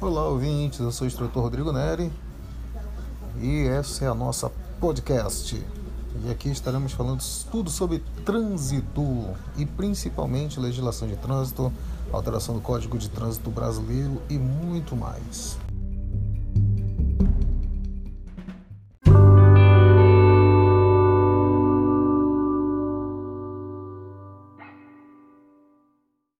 Olá, ouvintes. Eu sou o instrutor Rodrigo Neri e essa é a nossa podcast. E aqui estaremos falando tudo sobre trânsito e principalmente legislação de trânsito, alteração do Código de Trânsito Brasileiro e muito mais.